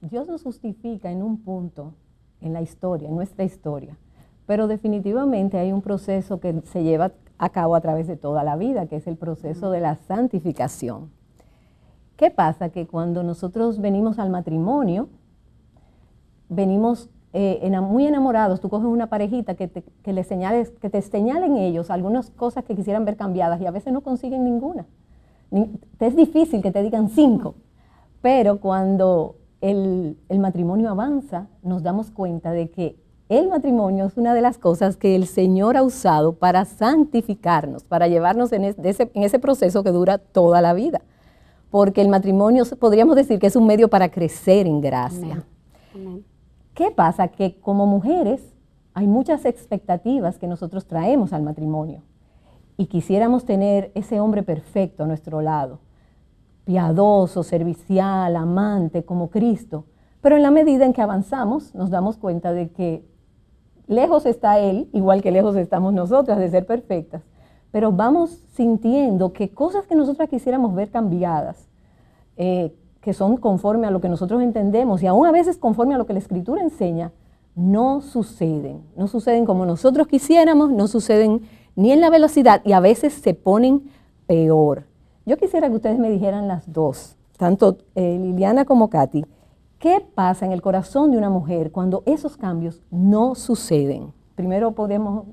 Dios nos justifica en un punto en la historia, en nuestra historia, pero definitivamente hay un proceso que se lleva a cabo a través de toda la vida, que es el proceso de la santificación. ¿Qué pasa? Que cuando nosotros venimos al matrimonio, venimos eh, muy enamorados, tú coges una parejita que te, le señales, que te señalen ellos algunas cosas que quisieran ver cambiadas y a veces no consiguen ninguna. es difícil que te digan cinco, pero cuando el, matrimonio avanza, nos damos cuenta de que el matrimonio es una de las cosas que el Señor ha usado para santificarnos, para llevarnos en ese, proceso que dura toda la vida. Porque el matrimonio podríamos decir que es un medio para crecer en gracia. ¿Qué pasa? Que como mujeres hay muchas expectativas que nosotros traemos al matrimonio y quisiéramos tener ese hombre perfecto a nuestro lado piadoso, servicial, amante, como Cristo. Pero en la medida en que avanzamos, nos damos cuenta de que lejos está Él, igual que lejos estamos nosotras de ser perfectas, pero vamos sintiendo que cosas que nosotras quisiéramos ver cambiadas, eh, que son conforme a lo que nosotros entendemos y aún a veces conforme a lo que la Escritura enseña, no suceden. No suceden como nosotros quisiéramos, no suceden ni en la velocidad y a veces se ponen peor. Yo quisiera que ustedes me dijeran las dos, tanto eh, Liliana como Katy, ¿qué pasa en el corazón de una mujer cuando esos cambios no suceden? Primero podemos,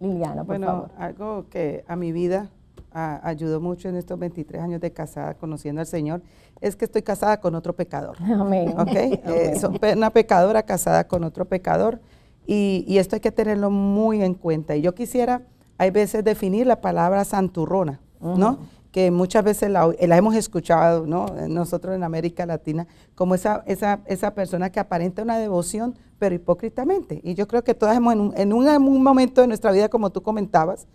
Liliana, por bueno, algo que a mi vida ayudó mucho en estos 23 años de casada conociendo al Señor, es que estoy casada con otro pecador. Amén. ¿Okay? Eh, una pecadora casada con otro pecador y, y, esto hay que tenerlo muy en cuenta. Y yo quisiera, hay veces, definir la palabra santurrona, ¿no? Que muchas veces la, hemos escuchado, ¿no? nosotros en América Latina, como esa, esa, esa, persona que aparenta una devoción, pero hipócritamente. Y yo creo que todas hemos, en un, momento de nuestra vida, como tú comentabas,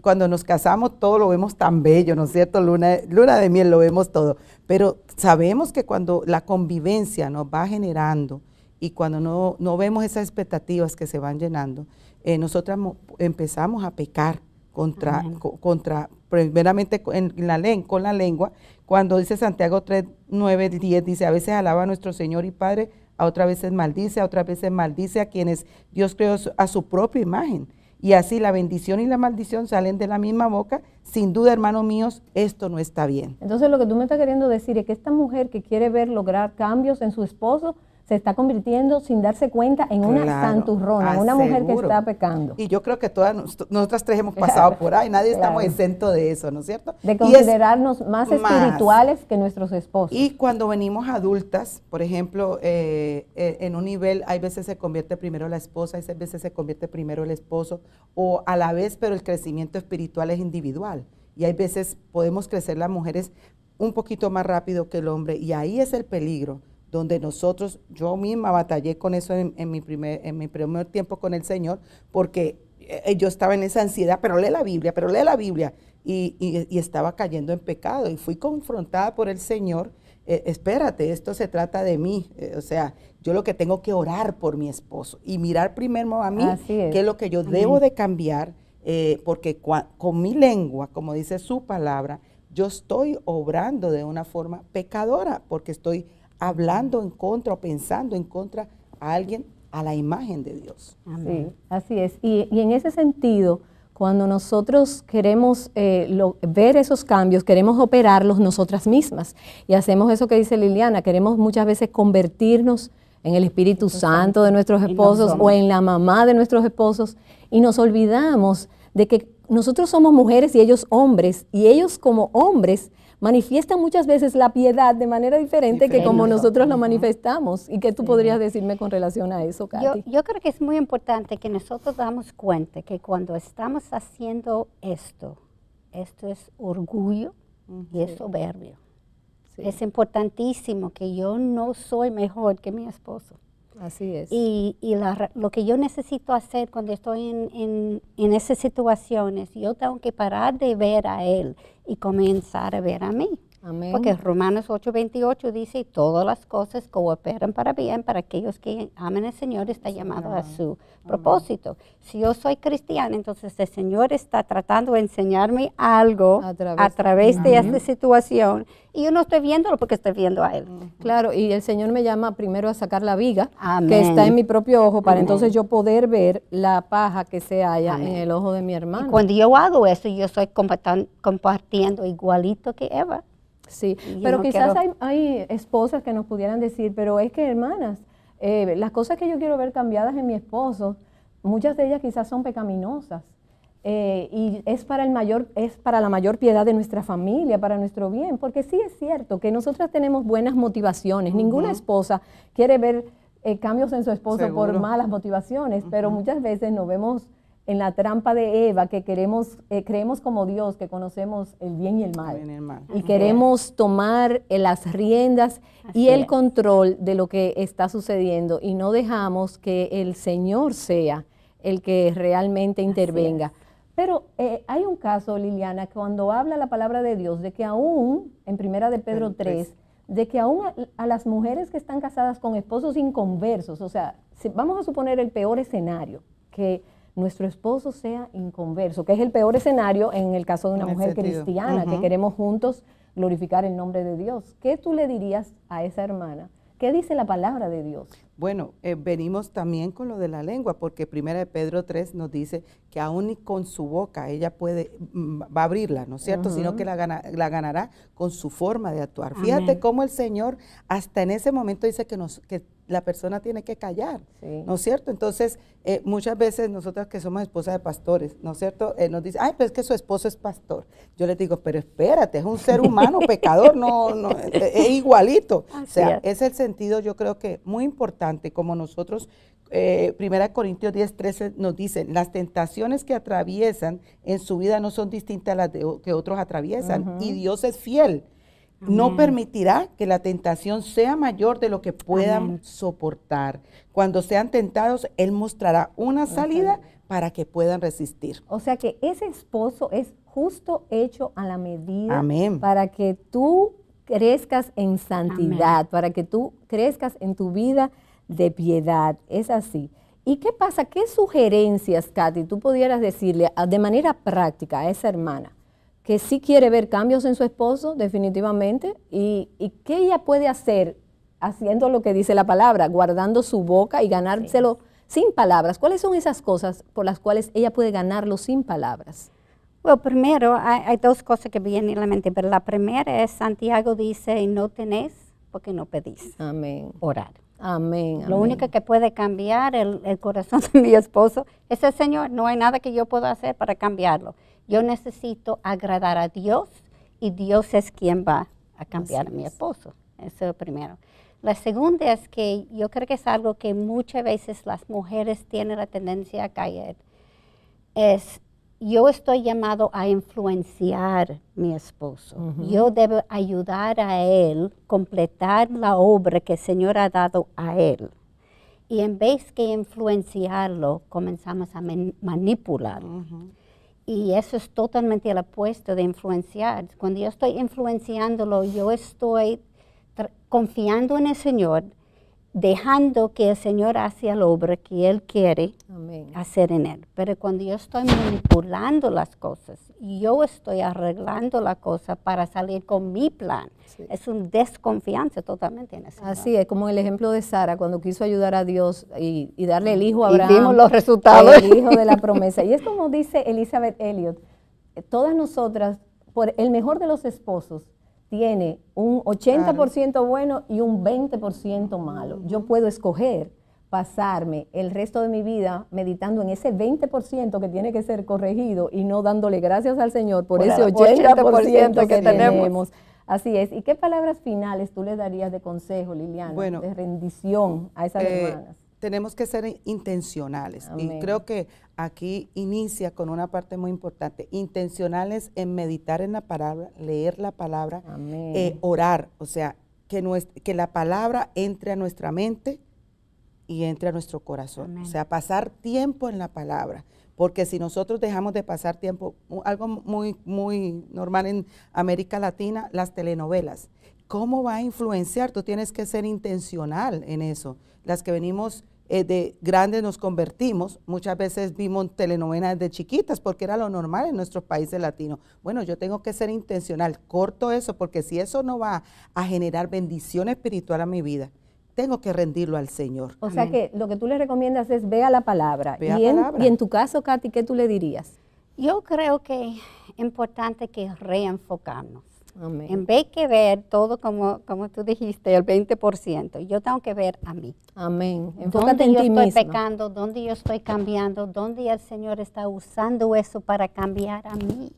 cuando nos casamos, todo lo vemos tan bello, ¿no es cierto? Luna, luna de miel, lo vemos todo. Pero sabemos que cuando la convivencia nos va generando y cuando no, no vemos esas expectativas que se van llenando, eh, nosotras empezamos a pecar contra, contra primeramente en la con la lengua, cuando dice Santiago 3, 9, 10, dice, a veces alaba a nuestro Señor y Padre, a otras veces maldice, a otras veces maldice a quienes Dios creó a su propia imagen. Y así la bendición y la maldición salen de la misma boca. Sin duda, hermanos míos, esto no está bien. Entonces lo que tú me estás queriendo decir es que esta mujer que quiere ver lograr cambios en su esposo, se está convirtiendo sin darse cuenta en una santurrona, una mujer que está pecando. Y yo creo que todas nosotras tres hemos pasado por ahí, nadie estamos exento de eso, ¿no es cierto? De considerarnos más espirituales que nuestros esposos. Y cuando venimos adultas, por ejemplo, eh, eh, en un nivel, hay veces se convierte primero la esposa, hay veces se convierte primero el esposo, o a la vez, pero el crecimiento espiritual es individual. Y hay veces podemos crecer las mujeres un poquito más rápido que el hombre, y ahí es el peligro donde nosotros, yo misma batallé con eso en, mi primer, en mi primer tiempo con el Señor, porque eh, yo estaba en esa ansiedad, pero lee la Biblia, pero lee la Biblia. Y, y- y estaba cayendo en pecado. Y fui confrontada por el Señor. eh, espérate, esto se trata de mí. eh, o sea, yo lo que tengo que orar por mi esposo y mirar primero a mí es. qué es lo que yo debo de cambiar, eh, porque cua- con mi lengua, como dice su palabra, yo estoy obrando de una forma pecadora, porque estoy hablando en contra o pensando en contra a alguien a la imagen de Dios. Sí, así es. Y, y en ese sentido, cuando nosotros queremos eh, lo- ver esos cambios, queremos operarlos nosotras mismas. Y hacemos eso que dice Liliana, queremos muchas veces convertirnos en el Espíritu Santo de nuestros esposos o en la mamá de nuestros esposos y nos olvidamos de que nosotros somos mujeres y ellos hombres y ellos como hombres manifiestan muchas veces la piedad de manera diferente que como nosotros lo manifestamos. ¿Y qué tú podrías decirme con relación a eso, Katy? yo creo que es muy importante que nosotros damos cuenta que cuando estamos haciendo esto, esto es orgullo y es soberbio. Sí. Es importantísimo que yo no soy mejor que mi esposo. Así es. Y, y la lo que yo necesito hacer cuando estoy en, en, en esas situaciones, yo tengo que parar de ver a él y comenzar a ver a mí. Amén. Porque Romanos 8:28 dice, todas las cosas cooperan para bien para aquellos que aman al Señor, está llamado a su propósito. Si yo soy cristiana, entonces el Señor está tratando de enseñarme algo A a través- de esta situación y yo no estoy viéndolo porque estoy viendo a Él. Claro, y el Señor me llama primero a sacar la viga Amén. que está en mi propio ojo para Amén. entonces yo poder ver la paja que se halla en el ojo de mi Y hermano. cuando yo hago eso, yo estoy compartiendo igualito que Eva. Sí, Y pero quizás quiero- hay, hay esposas que nos pudieran decir, pero es que hermanas, eh, las cosas que yo quiero ver cambiadas en mi esposo, muchas de ellas quizás son pecaminosas. eh, y es para, el mayor, es para la mayor piedad de nuestra familia, para nuestro bien, porque sí es cierto que nosotras tenemos buenas motivaciones. Ninguna esposa quiere ver eh, cambios en su esposo por malas motivaciones, pero muchas veces nos vemos en la trampa de Eva, que queremos, eh, creemos como Dios, que conocemos el bien y el mal. Bien, y queremos tomar eh, las riendas y el es. control de lo que está sucediendo y no dejamos que el Señor sea el que realmente intervenga. Pero eh, hay un caso, Liliana, cuando habla la palabra de Dios, de que aún, en primera de Pedro Pedro 3, de que aún a, a las mujeres que están casadas con esposos inconversos, o sea, si- vamos a suponer el peor escenario, que nuestro esposo sea inconverso, que es el peor escenario en el caso de una En mujer cristiana, que queremos juntos glorificar el nombre de Dios. ¿Qué tú le dirías a esa hermana? ¿Qué dice la palabra de Dios? Bueno, eh, venimos también con lo de la lengua, porque primera de Pedro 3 nos dice que aún y con su boca ella puede, mm, va a abrirla, ¿no es cierto? Sino que la, gana- la ganará con su forma de actuar. Fíjate cómo el Señor hasta en ese momento dice que, nos, que la persona tiene que callar, Sí. ¿no es cierto? Entonces, eh, muchas veces nosotras que somos esposas de pastores, ¿no es cierto? Eh, nos dicen, ay, pero es que su esposo es pastor. Yo les digo, pero espérate, es un ser humano, pecador, no, no, eh, es igualito. o sea, es. es el sentido, yo creo que muy importante, como nosotros, eh, Primera Corintios 10, 13 nos dicen, las tentaciones que atraviesan en su vida no son distintas a las de que otros atraviesan, y Dios es fiel. No permitirá que la tentación sea mayor de lo que puedan Amén. soportar. Cuando sean tentados, Él mostrará una salida para que puedan resistir. O sea que ese esposo es justo hecho a la medida Amén. para que tú crezcas en santidad, para que tú crezcas en tu vida de piedad. Es así. ¿Y qué pasa? ¿Qué sugerencias, Katy, tú pudieras decirle a- de manera práctica a esa hermana que sí quiere ver cambios en su esposo, definitivamente, y, y qué ella puede hacer haciendo lo que dice la palabra, guardando su boca y ganárselo sin palabras? ¿Cuáles son esas cosas por las cuales ella puede ganarlo sin palabras? Bueno, primero hay, hay dos cosas que vienen a la mente, pero la primera es Santiago dice, no tenés porque no pedís. Amén. Orar. Amén. Lo único que puede cambiar el, el corazón de mi esposo es el Señor. No hay nada que yo pueda hacer para cambiarlo. Yo necesito agradar a Dios y Dios es quien va a cambiar a mi esposo. Eso es lo primero. La segunda es que yo creo que es algo que muchas veces las mujeres tienen la tendencia a caer. Es, yo estoy llamado a influenciar mi esposo. Yo debo ayudar a él, completar la obra que el Señor ha dado a él. Y en vez que influenciarlo, comenzamos a manipularlo. Y eso es totalmente el opuesto de influenciar. Cuando yo estoy influenciándolo, yo estoy confiando en el Señor, dejando que el Señor haga la obra que Él quiere Amén. hacer en Él. Pero cuando yo estoy manipulando las cosas, yo estoy arreglando la cosa para salir con mi plan. Es una desconfianza totalmente en Señor. Así es, como el ejemplo de Sara cuando quiso ayudar a Dios y, y darle el hijo a Y Abraham. vimos los resultados. El hijo de la promesa. Y es como dice Elizabeth Elliot, eh, todas nosotras, por el mejor de los esposos, tiene un 80% bueno y un 20% malo. Yo puedo escoger pasarme el resto de mi vida meditando en ese 20% que tiene que ser corregido y no dándole gracias al Señor por, Por ese el 80%, que, que tenemos. tenemos. Así es. ¿Y qué palabras finales tú le darías de consejo, Liliana, Bueno, de rendición a esas Eh, hermanas? Tenemos que ser intencionales. Amén. Y creo que aquí inicia con una parte muy importante. Intencionales en meditar en la palabra, leer la palabra, eh, orar. O sea, que, nues- que la palabra entre a nuestra mente y entre a nuestro corazón. Amén. O sea, pasar tiempo en la palabra. Porque si nosotros dejamos de pasar tiempo, algo muy, muy normal en América Latina, las telenovelas. ¿Cómo va a influenciar? Tú tienes que ser intencional en eso. Las que venimos eh, de grandes nos convertimos, muchas veces vimos telenovelas de chiquitas porque era lo normal en nuestros países latinos. Bueno, yo tengo que ser intencional, corto eso, porque si eso no va a generar bendición espiritual a mi vida, tengo que rendirlo al Señor. O sea que lo que tú le recomiendas es vea la palabra. Vea y, en, palabra. y en tu caso, Katy, ¿qué tú le dirías? Yo creo que es importante que reenfocarnos. Amén. En vez que ver todo como, como tú dijiste, el 20%, yo tengo que ver a mí. Amén. Enfócate ¿Dónde yo estoy misma. pecando? ¿Dónde yo estoy cambiando? ¿Dónde el Señor está usando eso para cambiar a mí?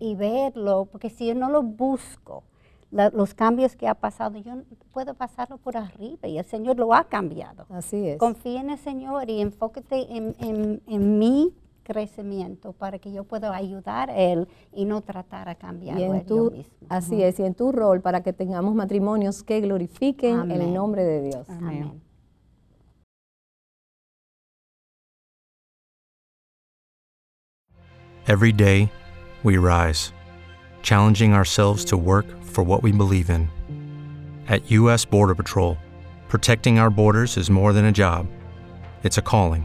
Y verlo, porque si yo no lo busco, la- los cambios que ha pasado, yo puedo pasarlo por arriba y el Señor lo ha cambiado. Así es. Confía en el Señor y enfócate en, en- en mi crecimiento para que yo pueda ayudar a Él y no tratar a a yo mismo. así es, y en tu rol para que tengamos matrimonios que glorifiquen el Amén. nombre de Dios. Amén. Every day, we rise, challenging ourselves to work for what we believe in. At U.S. Border Patrol, protecting our borders is more than a job, it's a calling.